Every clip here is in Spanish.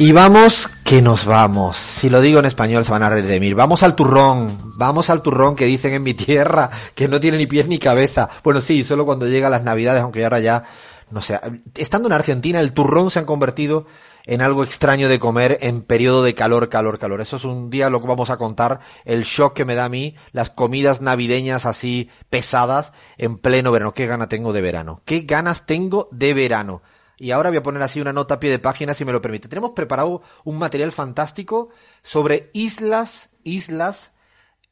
Y vamos que nos vamos. Si lo digo en español se van a reír de mí. Vamos al turrón. Vamos al turrón que dicen en mi tierra que no tiene ni pies ni cabeza. Bueno, sí, solo cuando llega las navidades, aunque ahora ya, no sé. Estando en Argentina, el turrón se ha convertido en algo extraño de comer en periodo de calor, calor, calor. Eso es un día lo que vamos a contar, el shock que me da a mí, las comidas navideñas así pesadas en pleno verano. ¿Qué gana tengo de verano? ¿Qué ganas tengo de verano? Y ahora voy a poner así una nota a pie de página si me lo permite. Tenemos preparado un material fantástico sobre islas, islas,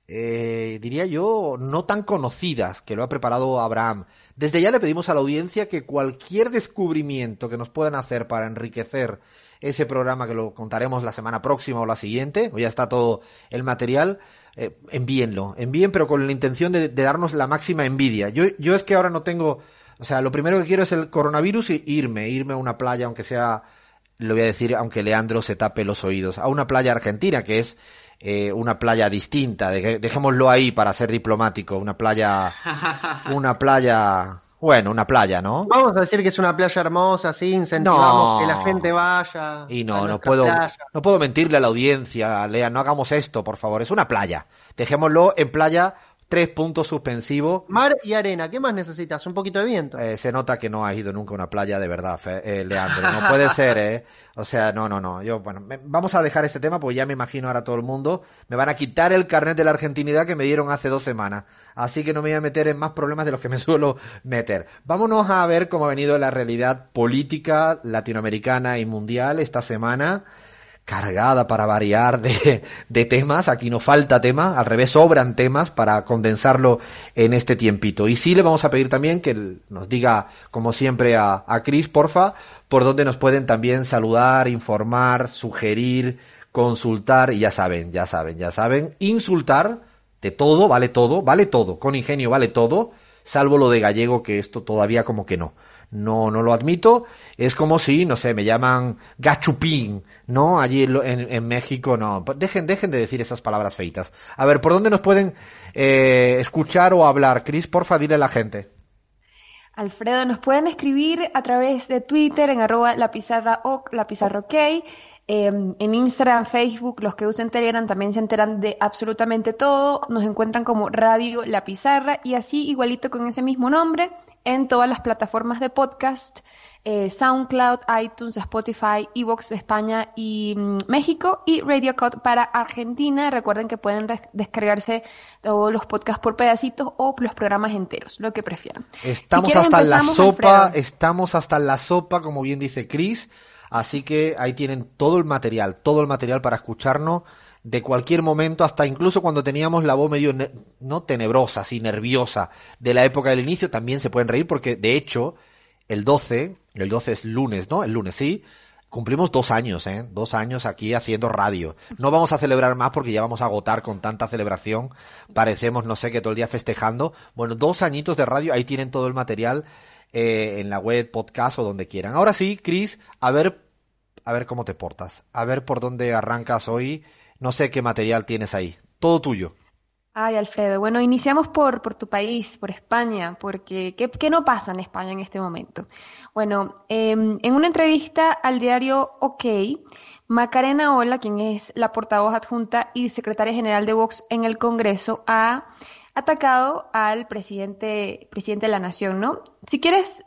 eh, diría yo, no tan conocidas, que lo ha preparado Abraham. Desde ya le pedimos a la audiencia que cualquier descubrimiento que nos puedan hacer para enriquecer ese programa que lo contaremos la semana próxima o la siguiente, o ya está todo el material, eh, envíenlo, envíen pero con la intención de, de darnos la máxima envidia. Yo, yo es que ahora no tengo o sea, lo primero que quiero es el coronavirus y irme, irme a una playa, aunque sea, lo voy a decir, aunque Leandro se tape los oídos, a una playa argentina, que es eh, una playa distinta, dejémoslo ahí para ser diplomático, una playa, una playa, bueno, una playa, ¿no? Vamos a decir que es una playa hermosa, sí, incentivamos que la gente vaya. Y no, no puedo, no puedo mentirle a la audiencia, Lea, no hagamos esto, por favor, es una playa. Dejémoslo en playa Tres puntos suspensivos. Mar y arena, ¿qué más necesitas? Un poquito de viento. Eh, se nota que no has ido nunca a una playa de verdad, eh, Leandro. No puede ser, ¿eh? O sea, no, no, no. Yo, bueno, vamos a dejar este tema porque ya me imagino ahora todo el mundo. Me van a quitar el carnet de la argentinidad que me dieron hace dos semanas. Así que no me voy a meter en más problemas de los que me suelo meter. Vámonos a ver cómo ha venido la realidad política latinoamericana y mundial esta semana cargada para variar de, de, temas. Aquí no falta tema, al revés sobran temas para condensarlo en este tiempito. Y sí le vamos a pedir también que nos diga, como siempre, a, a Cris, porfa, por donde nos pueden también saludar, informar, sugerir, consultar, y ya saben, ya saben, ya saben, insultar de todo, vale todo, vale todo, con ingenio vale todo, salvo lo de gallego, que esto todavía como que no no, no lo admito. Es como si, no sé, me llaman gachupín, ¿no? Allí en, en México, no. Dejen, dejen de decir esas palabras feitas. A ver, ¿por dónde nos pueden eh, escuchar o hablar? Cris, porfa, dile a la gente. Alfredo, nos pueden escribir a través de Twitter en arroba la pizarra o la pizarra. Em, en Instagram, Facebook, los que usen Telegram también se enteran de absolutamente todo. Nos encuentran como Radio La Pizarra y así igualito con ese mismo nombre en todas las plataformas de podcast, eh, SoundCloud, iTunes, Spotify, Evox de España y mm, México y Radio Code para Argentina. Recuerden que pueden descargarse todos los podcasts por pedacitos o los programas enteros, lo que prefieran. Estamos hasta la sopa, estamos hasta la sopa, como bien dice Chris. Así que ahí tienen todo el material, todo el material para escucharnos de cualquier momento, hasta incluso cuando teníamos la voz medio, no tenebrosa, así nerviosa, de la época del inicio, también se pueden reír porque de hecho, el 12, el 12 es lunes, ¿no? El lunes, sí. Cumplimos dos años, ¿eh? Dos años aquí haciendo radio. No vamos a celebrar más porque ya vamos a agotar con tanta celebración. Parecemos, no sé, que todo el día festejando. Bueno, dos añitos de radio, ahí tienen todo el material eh, en la web, podcast o donde quieran. Ahora sí, Chris, a ver, a ver cómo te portas. A ver por dónde arrancas hoy no sé qué material tienes ahí. Todo tuyo. Ay, Alfredo. Bueno, iniciamos por, por tu país, por España, porque ¿qué, no pasa en España en este momento? Bueno, em, en una entrevista al diario OK, Macarena Ola, quien es la portavoz adjunta y secretaria general de Vox en el Congreso, ha atacado al presidente, presidente de la Nación, ¿no? Si quieres,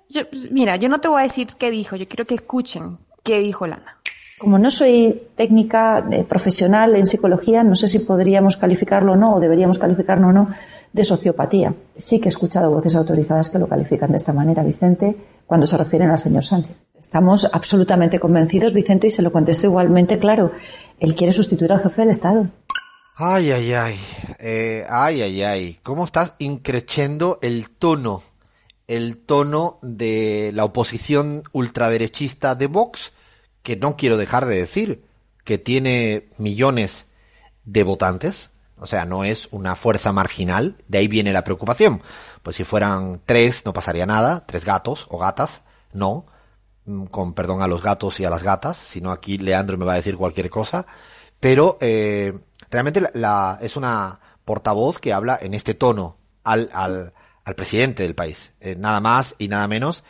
mira, yo no te voy a decir qué dijo, yo quiero que escuchen qué dijo Lana. Como no soy técnica eh, profesional en psicología, no sé si podríamos calificarlo o no, o deberíamos calificarlo o no, de sociopatía. Sí que he escuchado voces autorizadas que lo califican de esta manera, Vicente, cuando se refieren al señor Sánchez. Estamos absolutamente convencidos, Vicente, y se lo contesto igualmente claro. Él quiere sustituir al jefe del Estado. Ay, ay, ay. Eh, ay, ay, ay. ¿Cómo estás increciendo el tono? El tono de la oposición ultraderechista de Vox que no quiero dejar de decir, que tiene millones de votantes, o sea, no es una fuerza marginal, de ahí viene la preocupación. Pues si fueran tres no pasaría nada, tres gatos o gatas, no, mm, con perdón a los gatos y a las gatas, sino aquí Leandro me va a decir cualquier cosa, pero eh, realmente la, es una portavoz que habla en este tono al, al, al presidente del país, eh, nada más y nada menos,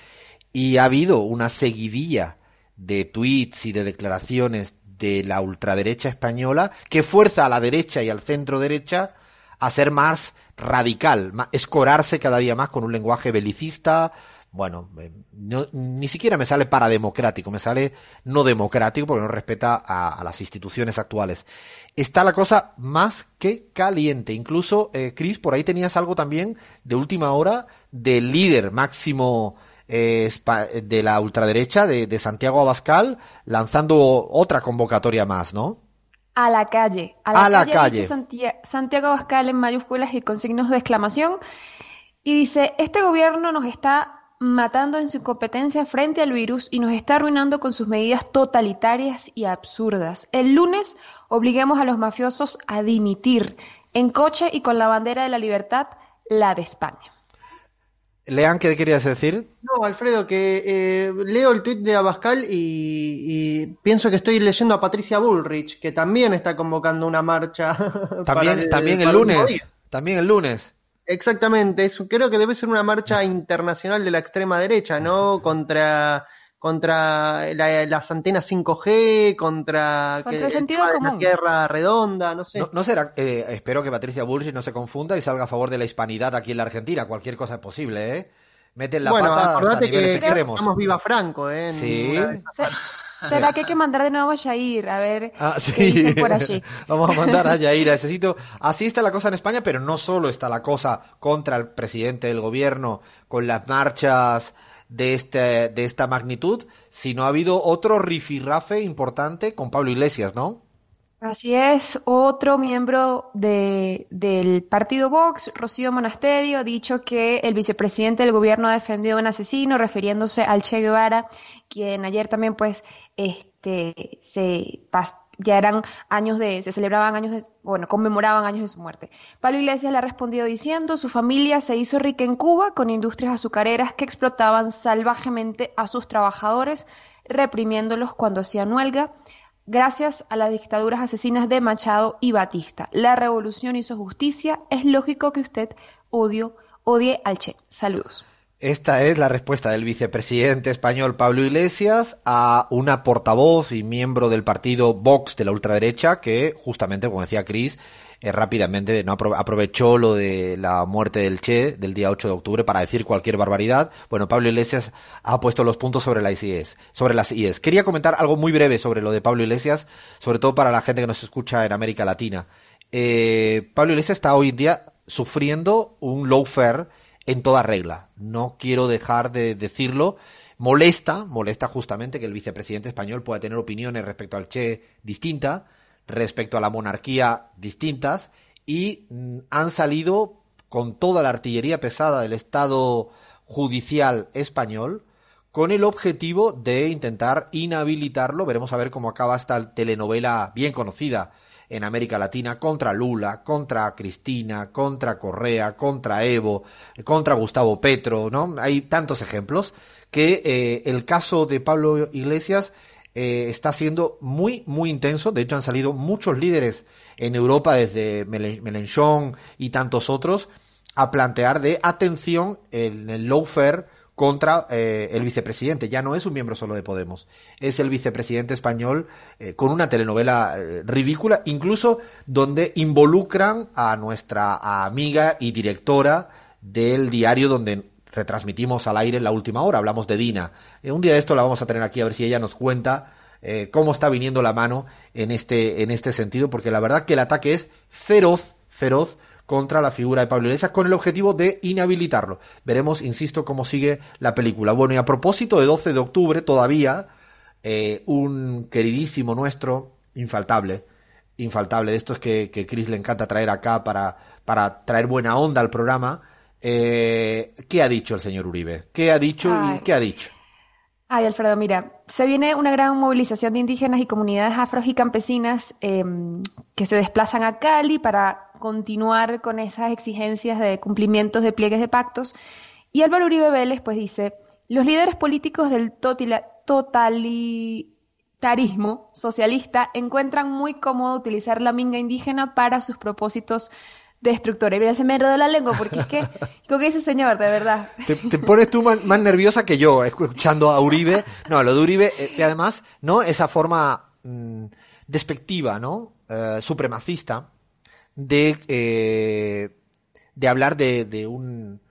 y ha habido una seguidilla de tweets y de declaraciones de la ultraderecha española que fuerza a la derecha y al centro derecha a ser más radical, escorarse cada día más con un lenguaje belicista, bueno, eh, ni siquiera me sale parademocrático, me sale no democrático porque no respeta a, las instituciones actuales. Está la cosa más que caliente. Incluso, eh, Chris, por ahí tenías algo también de última hora del líder máximo eh, de la ultraderecha, de, Santiago Abascal, lanzando otra convocatoria más, ¿no? A la calle. A la, calle. Santiago Abascal en mayúsculas y con signos de exclamación. Y dice, este gobierno nos está matando en su competencia frente al virus y nos está arruinando con sus medidas totalitarias y absurdas. El lunes obliguemos a los mafiosos a dimitir en coche y con la bandera de la libertad, la de España. Lean, ¿qué querías decir? No, Alfredo, que eh, leo el tuit de Abascal y, pienso que estoy leyendo a Patricia Bullrich, que también está convocando una marcha. También, también el lunes. También el lunes. Exactamente, eso creo que debe ser una marcha internacional de la extrema derecha, ¿no? Contra contra las antenas 5G, contra, contra el sentido la tierra redonda, no sé. No, será, eh, espero que Patricia Bullrich no se confunda y salga a favor de la hispanidad aquí en la Argentina, cualquier cosa es posible, ¿eh? Meten la pata hasta niveles extremos. Estamos viva Franco, ¿eh? Sí. ¿Será que hay que mandar de nuevo a Jair? A ver ah, sí. por allí. Vamos a mandar a Jair Necesito. Así está la cosa en España, pero no solo está la cosa contra el presidente del gobierno, con las marchas de, este, de esta magnitud, sino ha habido otro rifirrafe importante con Pablo Iglesias, ¿no? Así es, otro miembro de, del partido Vox, Rocío Monasterio, ha dicho que el vicepresidente del gobierno ha defendido a un asesino, refiriéndose al Che Guevara, quien ayer también pues este se ya eran años de, se celebraban años de, bueno, conmemoraban años de su muerte. Pablo Iglesias le ha respondido diciendo, su familia se hizo rica en Cuba con industrias azucareras que explotaban salvajemente a sus trabajadores, reprimiéndolos cuando hacían huelga gracias a las dictaduras asesinas de Machado y Batista. La revolución hizo justicia. Es lógico que usted odio, odie al Che. Saludos. Esta es la respuesta del vicepresidente español Pablo Iglesias a una portavoz y miembro del partido Vox de la ultraderecha que justamente, como decía Cris, eh, rápidamente no aprovechó lo de la muerte del Che del día 8 de octubre para decir cualquier barbaridad. Bueno, Pablo Iglesias ha puesto los puntos sobre las IES, sobre las IES. Quería comentar algo muy breve sobre lo de Pablo Iglesias, sobre todo para la gente que nos escucha en América Latina. Eh, Pablo Iglesias está hoy en día sufriendo un low fare en toda regla. No quiero dejar de decirlo. Molesta, molesta justamente que el vicepresidente español pueda tener opiniones respecto al Che distinta respecto a la monarquía distintas y mm, han salido con toda la artillería pesada del Estado judicial español con el objetivo de intentar inhabilitarlo. Veremos a ver cómo acaba esta telenovela bien conocida en América Latina contra Lula, contra Cristina, contra Correa, contra Evo, contra Gustavo Petro, ¿no? Hay tantos ejemplos que eh, el caso de Pablo Iglesias eh, está siendo muy, muy intenso. De hecho, han salido muchos líderes en Europa, desde Mélenchon y tantos otros, a plantear de atención en el lawfare contra eh, el vicepresidente. Ya no es un miembro solo de Podemos, es el vicepresidente español eh, con una telenovela ridícula, incluso donde involucran a nuestra amiga y directora del diario donde retransmitimos al aire la última hora, hablamos de Dina. Eh, un día de esto la vamos a tener aquí a ver si ella nos cuenta eh, cómo está viniendo la mano en este, en este sentido, porque la verdad que el ataque es feroz, feroz contra la figura de Pablo Iglesias con el objetivo de inhabilitarlo. Veremos, insisto, cómo sigue la película. Bueno, y a propósito de 12 de octubre, todavía eh, un queridísimo nuestro, infaltable, infaltable, de estos que, que Chris le encanta traer acá para, para traer buena onda al programa, eh, ¿Qué ha dicho el señor Uribe? ¿Qué ha dicho y qué ha dicho? Ay, Alfredo, mira, se viene una gran movilización de indígenas y comunidades afros y campesinas em, que se desplazan a Cali para continuar con esas exigencias de cumplimientos de pliegues de pactos. Y Álvaro Uribe Vélez, pues dice, los líderes políticos del totalitarismo socialista encuentran muy cómodo utilizar la minga indígena para sus propósitos destructora. Y mira, se me enredó la lengua porque es que, ¿qué dice señor? De verdad. Te, pones tú más, nerviosa que yo escuchando a Uribe. No, lo de Uribe, eh, y además, ¿no? Esa forma mm, despectiva, ¿no? Eh, supremacista de, eh, de hablar de, de un,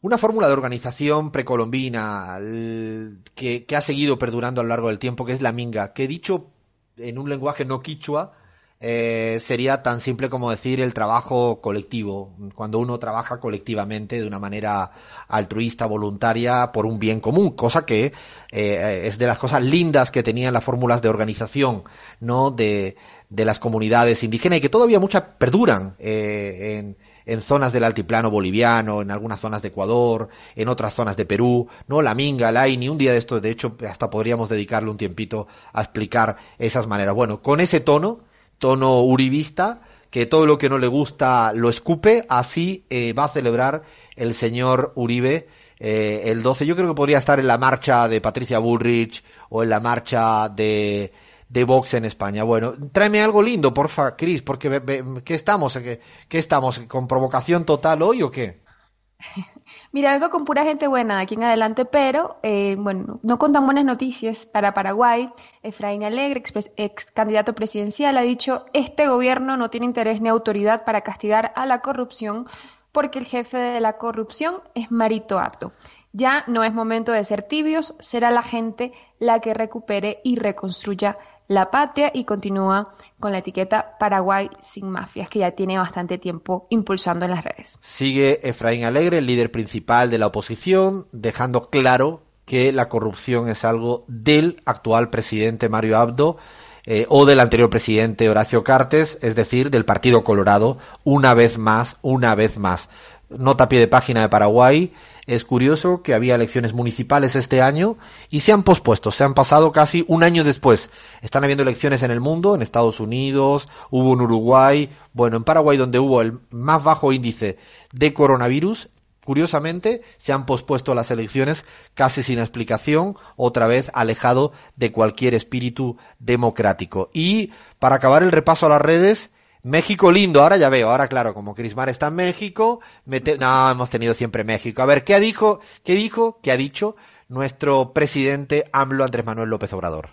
una fórmula de organización precolombina que, que ha seguido perdurando a lo largo del tiempo, que es la minga, que dicho en un lenguaje no quichua, eh, sería tan simple como decir el trabajo colectivo, cuando uno trabaja colectivamente de una manera altruista, voluntaria, por un bien común, cosa que eh, es de las cosas lindas que tenían las fórmulas de organización, ¿no? De, de las comunidades indígenas y que todavía muchas perduran eh, en, en zonas del altiplano boliviano, en algunas zonas de Ecuador, en otras zonas de Perú, ¿no? La minga, la ni un día de esto, de hecho, hasta podríamos dedicarle un tiempito a explicar esas maneras. Bueno, con ese tono, tono uribista, que todo lo que no le gusta lo escupe, así eh, va a celebrar el señor Uribe eh, el 12. Yo creo que podría estar en la marcha de Patricia Bullrich o en la marcha de, de Vox en España. Bueno, tráeme algo lindo, porfa, Cris, porque ¿qué estamos? ¿Qué, ¿Qué estamos? ¿Con provocación total hoy o qué? Mira, algo con pura gente buena de aquí en adelante, pero eh, bueno, no con tan buenas noticias para Paraguay. Efraín Alegre, ex, candidato presidencial, ha dicho, este gobierno no tiene interés ni autoridad para castigar a la corrupción porque el jefe de la corrupción es Marito Apto. Ya no es momento de ser tibios, será la gente la que recupere y reconstruya la patria y continúa con la etiqueta Paraguay sin mafias, que ya tiene bastante tiempo impulsando en las redes. Sigue Efraín Alegre, el líder principal de la oposición, dejando claro que la corrupción es algo del actual presidente Mario Abdo eh, o del anterior presidente Horacio Cartes, es decir, del Partido Colorado, una vez más, una vez más. Nota pie de página de Paraguay, es curioso que había elecciones municipales este año y se han pospuesto, se han pasado casi un año después. Están habiendo elecciones en el mundo, en Estados Unidos, hubo en Uruguay, bueno, en Paraguay donde hubo el más bajo índice de coronavirus, Curiosamente, se han pospuesto las elecciones casi sin explicación, otra vez alejado de cualquier espíritu democrático. Y para acabar el repaso a las redes, México lindo, ahora ya veo, ahora claro, como Crismar está en México, no, hemos tenido siempre México. A ver, ¿qué dijo, qué dijo, qué ha dicho nuestro presidente AMLO Andrés Manuel López Obrador?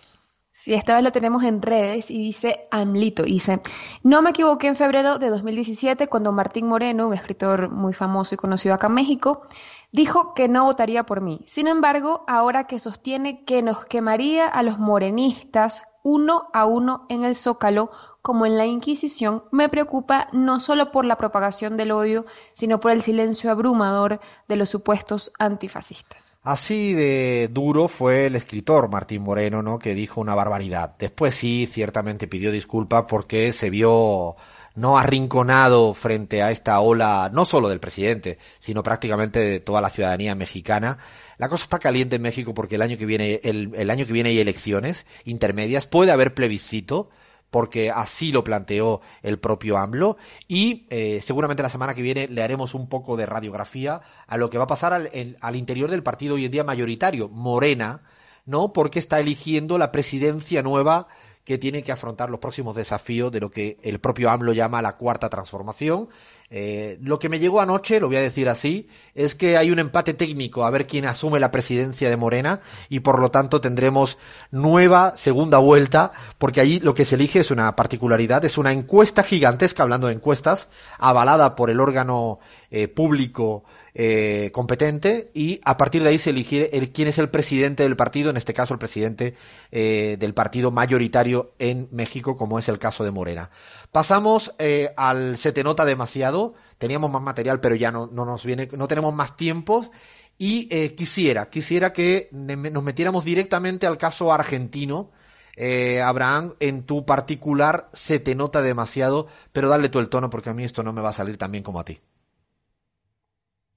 Sí, esta vez lo tenemos en redes y dice AMLito, dice, no me equivoqué en febrero de 2017 cuando Martín Moreno, un escritor muy famoso y conocido acá en México, dijo que no votaría por mí. Sin embargo, ahora que sostiene que nos quemaría a los morenistas uno a uno en el zócalo, como en la Inquisición, me preocupa no solo por la propagación del odio, sino por el silencio abrumador de los supuestos antifascistas. Así de duro fue el escritor Martín Moreno, ¿no? Que dijo una barbaridad. Después sí, ciertamente pidió disculpas porque se vio no arrinconado frente a esta ola, no solo del presidente, sino prácticamente de toda la ciudadanía mexicana. La cosa está caliente en México porque el año que viene, el, el año que viene hay elecciones intermedias, puede haber plebiscito, porque así lo planteó el propio AMLO y eh, seguramente la semana que viene le haremos un poco de radiografía a lo que va a pasar al, al interior del partido hoy en día mayoritario, Morena, ¿no? Porque está eligiendo la presidencia nueva que tiene que afrontar los próximos desafíos de lo que el propio AMLO llama la cuarta transformación. Eh, lo que me llegó anoche, lo voy a decir así, es que hay un empate técnico a ver quién asume la presidencia de Morena y por lo tanto tendremos nueva segunda vuelta porque allí lo que se elige es una particularidad, es una encuesta gigantesca, hablando de encuestas, avalada por el órgano eh, público eh, competente y a partir de ahí se elige el, quién es el presidente del partido, en este caso el presidente eh, del partido mayoritario en México, como es el caso de Morena. Pasamos eh, al Se te nota demasiado, teníamos más material pero ya no, no nos viene, no tenemos más tiempos y eh, quisiera, quisiera que nos metiéramos directamente al caso argentino. Eh, Abraham, en tu particular se te nota demasiado, pero dale tú el tono porque a mí esto no me va a salir tan bien como a ti.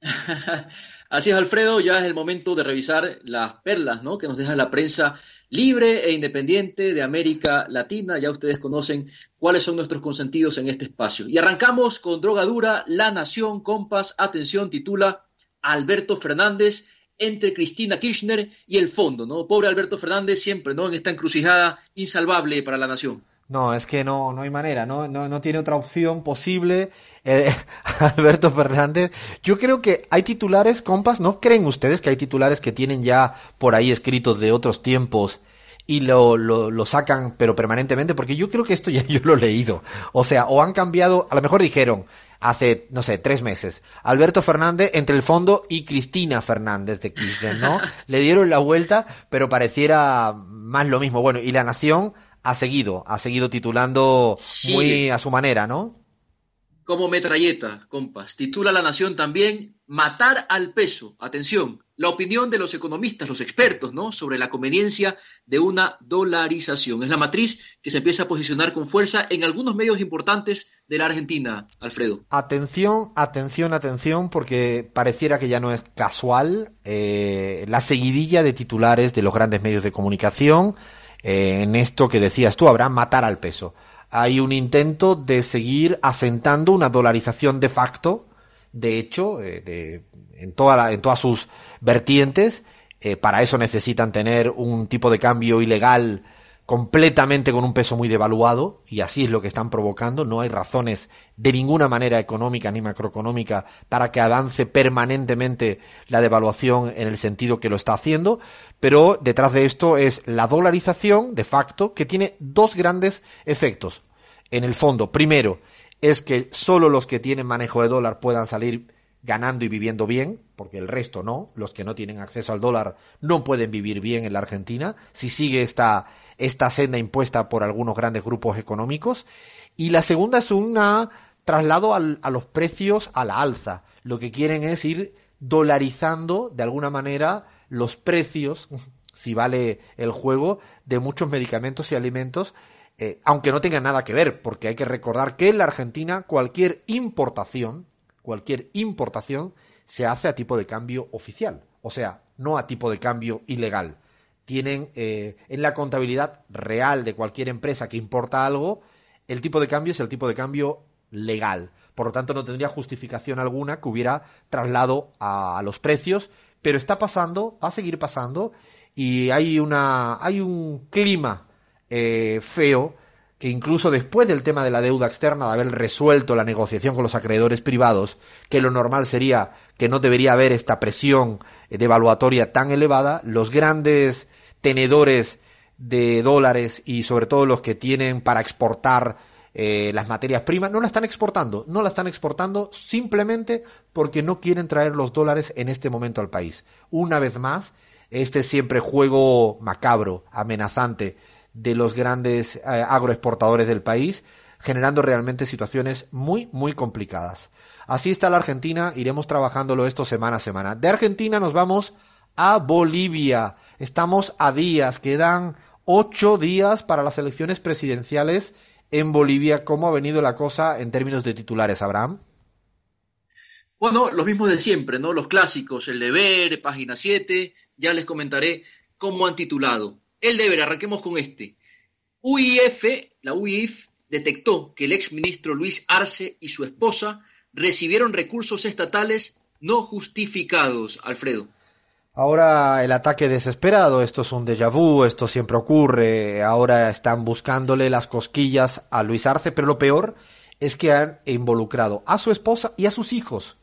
Así es, Alfredo, ya es el momento de revisar las perlas ¿no? que nos deja la prensa libre e independiente de América Latina. Ya ustedes conocen cuáles son nuestros consentidos en este espacio. Y arrancamos con Droga Dura, La Nación, Compas, atención, titula Alberto Fernández entre Cristina Kirchner y el fondo, ¿no? Pobre Alberto Fernández siempre, ¿no? En esta encrucijada insalvable para la nación. No, es que no, no hay manera, no, no, no tiene otra opción posible. Eh, Alberto Fernández, yo creo que hay titulares, compas, ¿no creen ustedes que hay titulares que tienen ya por ahí escritos de otros tiempos y lo, lo, lo, sacan, pero permanentemente, porque yo creo que esto ya yo lo he leído. O sea, o han cambiado, a lo mejor dijeron hace, no sé, tres meses, Alberto Fernández entre el fondo y Cristina Fernández de Kirchner, ¿no? Le dieron la vuelta, pero pareciera más lo mismo. Bueno, y la Nación ha seguido, ha seguido titulando sí. muy a su manera, ¿no? Como metralleta, compas. Titula La Nación también Matar al peso. Atención, la opinión de los economistas, los expertos, ¿no? Sobre la conveniencia de una dolarización. Es la matriz que se empieza a posicionar con fuerza en algunos medios importantes de la Argentina, Alfredo. Atención, atención, atención, porque pareciera que ya no es casual eh, la seguidilla de titulares de los grandes medios de comunicación eh, en esto que decías tú, habrá matar al peso. Hay un intento de seguir asentando una dolarización de facto, de hecho, eh, en, toda la, en todas sus vertientes. Eh, para eso necesitan tener un tipo de cambio ilegal completamente con un peso muy devaluado, y así es lo que están provocando. No hay razones de ninguna manera económica ni macroeconómica para que avance permanentemente la devaluación en el sentido que lo está haciendo, pero detrás de esto es la dolarización de facto que tiene dos grandes efectos. En el fondo, primero, es que solo los que tienen manejo de dólar puedan salir ganando y viviendo bien, porque el resto no, los que no tienen acceso al dólar no pueden vivir bien en la Argentina, si sigue esta, esta senda impuesta por algunos grandes grupos económicos. Y la segunda es un traslado al, a los precios a la alza. Lo que quieren es ir dolarizando de alguna manera los precios, si vale el juego, de muchos medicamentos y alimentos, eh, aunque no tengan nada que ver, porque hay que recordar que en la Argentina cualquier importación, cualquier importación se hace a tipo de cambio oficial, o sea, no a tipo de cambio ilegal. Tienen eh, en la contabilidad real de cualquier empresa que importa algo, el tipo de cambio es el tipo de cambio legal. Por lo tanto, no tendría justificación alguna que hubiera traslado a, los precios, pero está pasando, va a seguir pasando, y hay una, hay un clima eh, feo que incluso después del tema de la deuda externa, de haber resuelto la negociación con los acreedores privados, que lo normal sería que no debería haber esta presión devaluatoria tan elevada, los grandes tenedores de dólares y sobre todo los que tienen para exportar eh, las materias primas, no la están exportando, no la están exportando simplemente porque no quieren traer los dólares en este momento al país. Una vez más, este siempre juego macabro, amenazante, de los grandes eh, agroexportadores del país, generando realmente situaciones muy, muy complicadas. Así está la Argentina, iremos trabajándolo esto semana a semana. De Argentina nos vamos a Bolivia. Estamos a días, quedan ocho días para las elecciones presidenciales en Bolivia. ¿Cómo ha venido la cosa en términos de titulares, Abraham? Bueno, los mismos de siempre, ¿no? Los clásicos, el deber, página 7, ya les comentaré cómo han titulado. El deber, arranquemos con este. UIF, la UIF, detectó que el exministro Luis Arce y su esposa recibieron recursos estatales no justificados, Alfredo. Ahora el ataque desesperado, esto es un déjà vu, esto siempre ocurre, ahora están buscándole las cosquillas a Luis Arce, pero lo peor es que han involucrado a su esposa y a sus hijos.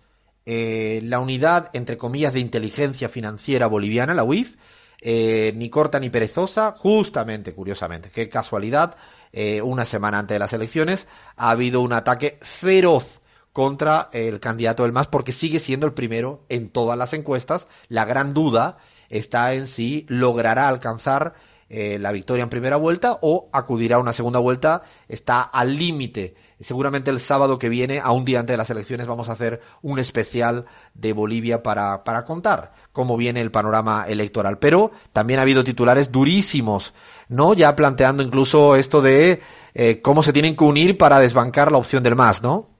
Eh, la unidad, entre comillas, de inteligencia financiera boliviana, la UIF, eh, ni corta ni perezosa, justamente, curiosamente, qué casualidad, eh, una semana antes de las elecciones ha habido un ataque feroz contra el candidato del MAS porque sigue siendo el primero en todas las encuestas. La gran duda está en si logrará alcanzar eh, la victoria en primera vuelta o acudirá a una segunda vuelta. Está al límite. Seguramente el sábado que viene, a un día antes de las elecciones, vamos a hacer un especial de Bolivia para, para contar cómo viene el panorama electoral. Pero también ha habido titulares durísimos, ¿no? Ya planteando incluso esto de eh, cómo se tienen que unir para desbancar la opción del MAS, ¿no?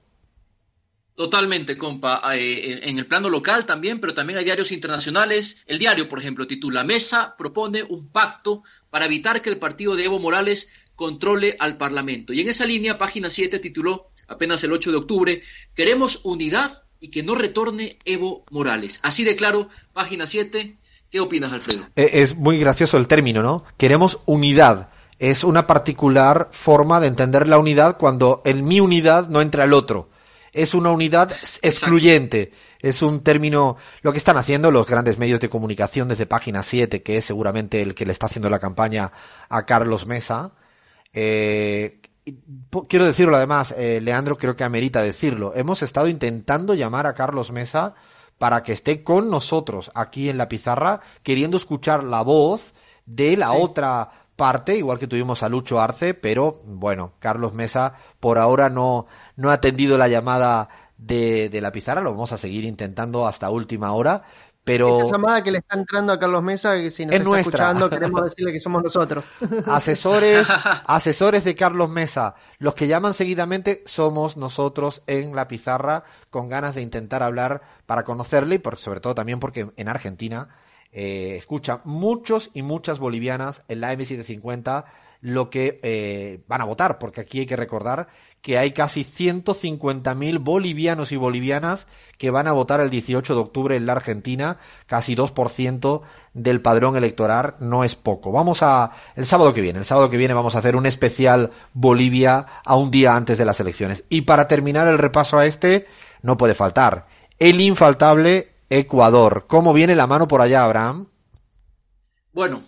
Totalmente, compa. Eh, en el plano local también, pero también hay diarios internacionales. El diario, por ejemplo, titula Mesa propone un pacto para evitar que el partido de Evo Morales controle al Parlamento. Y en esa línea, página 7 tituló apenas el 8 de octubre, queremos unidad y que no retorne Evo Morales. Así de claro, página 7. ¿Qué opinas, Alfredo? Eh, es muy gracioso el término, ¿no? Queremos unidad. Es una particular forma de entender la unidad cuando en mi unidad no entra el otro es una unidad excluyente. es un término, lo que están haciendo los grandes medios de comunicación desde página 7, que es seguramente el que le está haciendo la campaña a Carlos Mesa. Eh, quiero decirlo además, eh, Leandro, creo que amerita decirlo. Hemos estado intentando llamar a Carlos Mesa para que esté con nosotros aquí en la pizarra, queriendo escuchar la voz de la otra parte, igual que tuvimos a Lucho Arce, pero bueno, Carlos Mesa por ahora no, no ha atendido la llamada de, de la pizarra, lo vamos a seguir intentando hasta última hora, pero Esa llamada que le está entrando a Carlos Mesa, que si nos Es está nuestra. escuchando, queremos decirle que somos nosotros. asesores, asesores de Carlos Mesa, los que llaman seguidamente somos nosotros en la pizarra con ganas de intentar hablar para conocerle y por, sobre todo también porque en Argentina eh, muchos y muchas bolivianas en la M750 lo que eh, van a votar, porque aquí hay que recordar que hay casi 150.000 bolivianos y bolivianas que van a votar el 18 de octubre en la Argentina, casi 2% del padrón electoral, no es poco. Vamos a, el sábado que viene, el sábado que viene vamos a hacer un especial Bolivia a un día antes de las elecciones. Y para terminar el repaso a este, no puede faltar el infaltable Ecuador. ¿Cómo viene la mano por allá, Abraham? Bueno,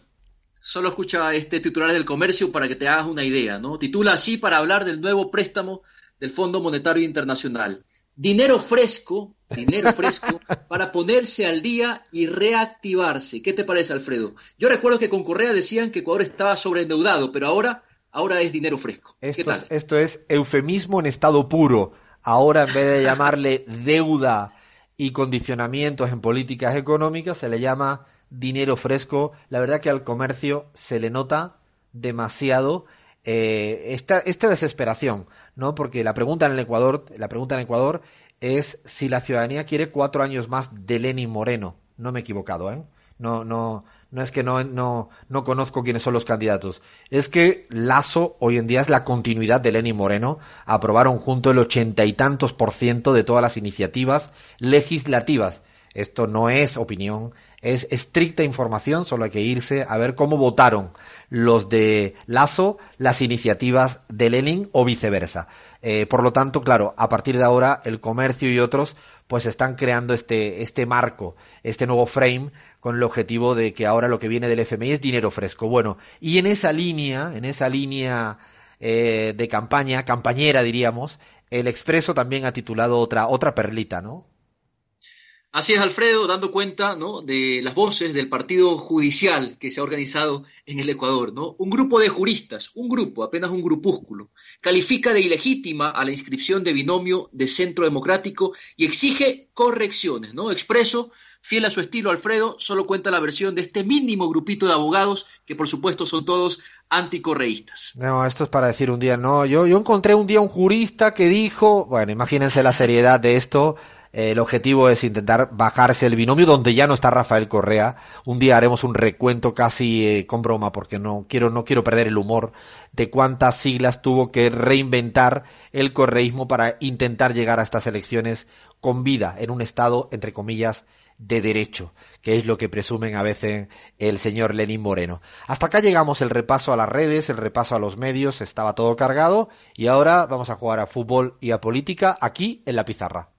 solo escucha este titular del comercio para que te hagas una idea, ¿no? Titula así para hablar del nuevo préstamo del Fondo Monetario Internacional. Dinero fresco, dinero fresco para ponerse al día y reactivarse. ¿Qué te parece, Alfredo? Yo recuerdo que con Correa decían que Ecuador estaba sobreendeudado, pero ahora, ahora es dinero fresco. ¿Qué Esto, tal? es, esto es eufemismo en estado puro. Ahora, en vez de llamarle deuda y condicionamientos en políticas económicas, se le llama dinero fresco. La verdad que al comercio se le nota demasiado eh, esta, esta desesperación, ¿no? Porque la pregunta en el Ecuador, la pregunta en Ecuador es si la ciudadanía quiere cuatro años más de Lenin Moreno. No me he equivocado, ¿eh? No, no, no es que no, no, no conozco quiénes son los candidatos. Es que Lazo hoy en día es la continuidad de Lenin Moreno. Aprobaron junto el ochenta y tantos por ciento de todas las iniciativas legislativas. Esto no es opinión, es estricta información, solo hay que irse a ver cómo votaron los de Lazo las iniciativas de Lenin o viceversa. Eh, por lo tanto, claro, a partir de ahora el comercio y otros pues están creando este, este marco, este nuevo frame con el objetivo de que ahora lo que viene del FMI es dinero fresco. Bueno, y en esa línea, en esa línea eh, de campaña, campañera diríamos, el Expreso también ha titulado otra, otra perlita, ¿no? Así es, Alfredo, dando cuenta ¿no? de las voces del partido judicial que se ha organizado en el Ecuador. ¿no? Un grupo de juristas, un grupo, apenas un grupúsculo, califica de ilegítima a la inscripción de binomio de centro democrático y exige correcciones. ¿no? Expreso, fiel a su estilo, Alfredo, solo cuenta la versión de este mínimo grupito de abogados que por supuesto son todos anticorreístas. No, esto es para decir un día, no, yo, yo encontré un día un jurista que dijo, bueno, imagínense la seriedad de esto, el objetivo es intentar bajarse el binomio donde ya no está Rafael Correa. Un día haremos un recuento casi eh, con broma porque no quiero no quiero perder el humor de cuántas siglas tuvo que reinventar el correísmo para intentar llegar a estas elecciones con vida en un estado entre comillas de derecho, que es lo que presumen a veces el señor Lenín Moreno. Hasta acá llegamos el repaso a las redes, el repaso a los medios, estaba todo cargado y ahora vamos a jugar a fútbol y a política aquí en la pizarra.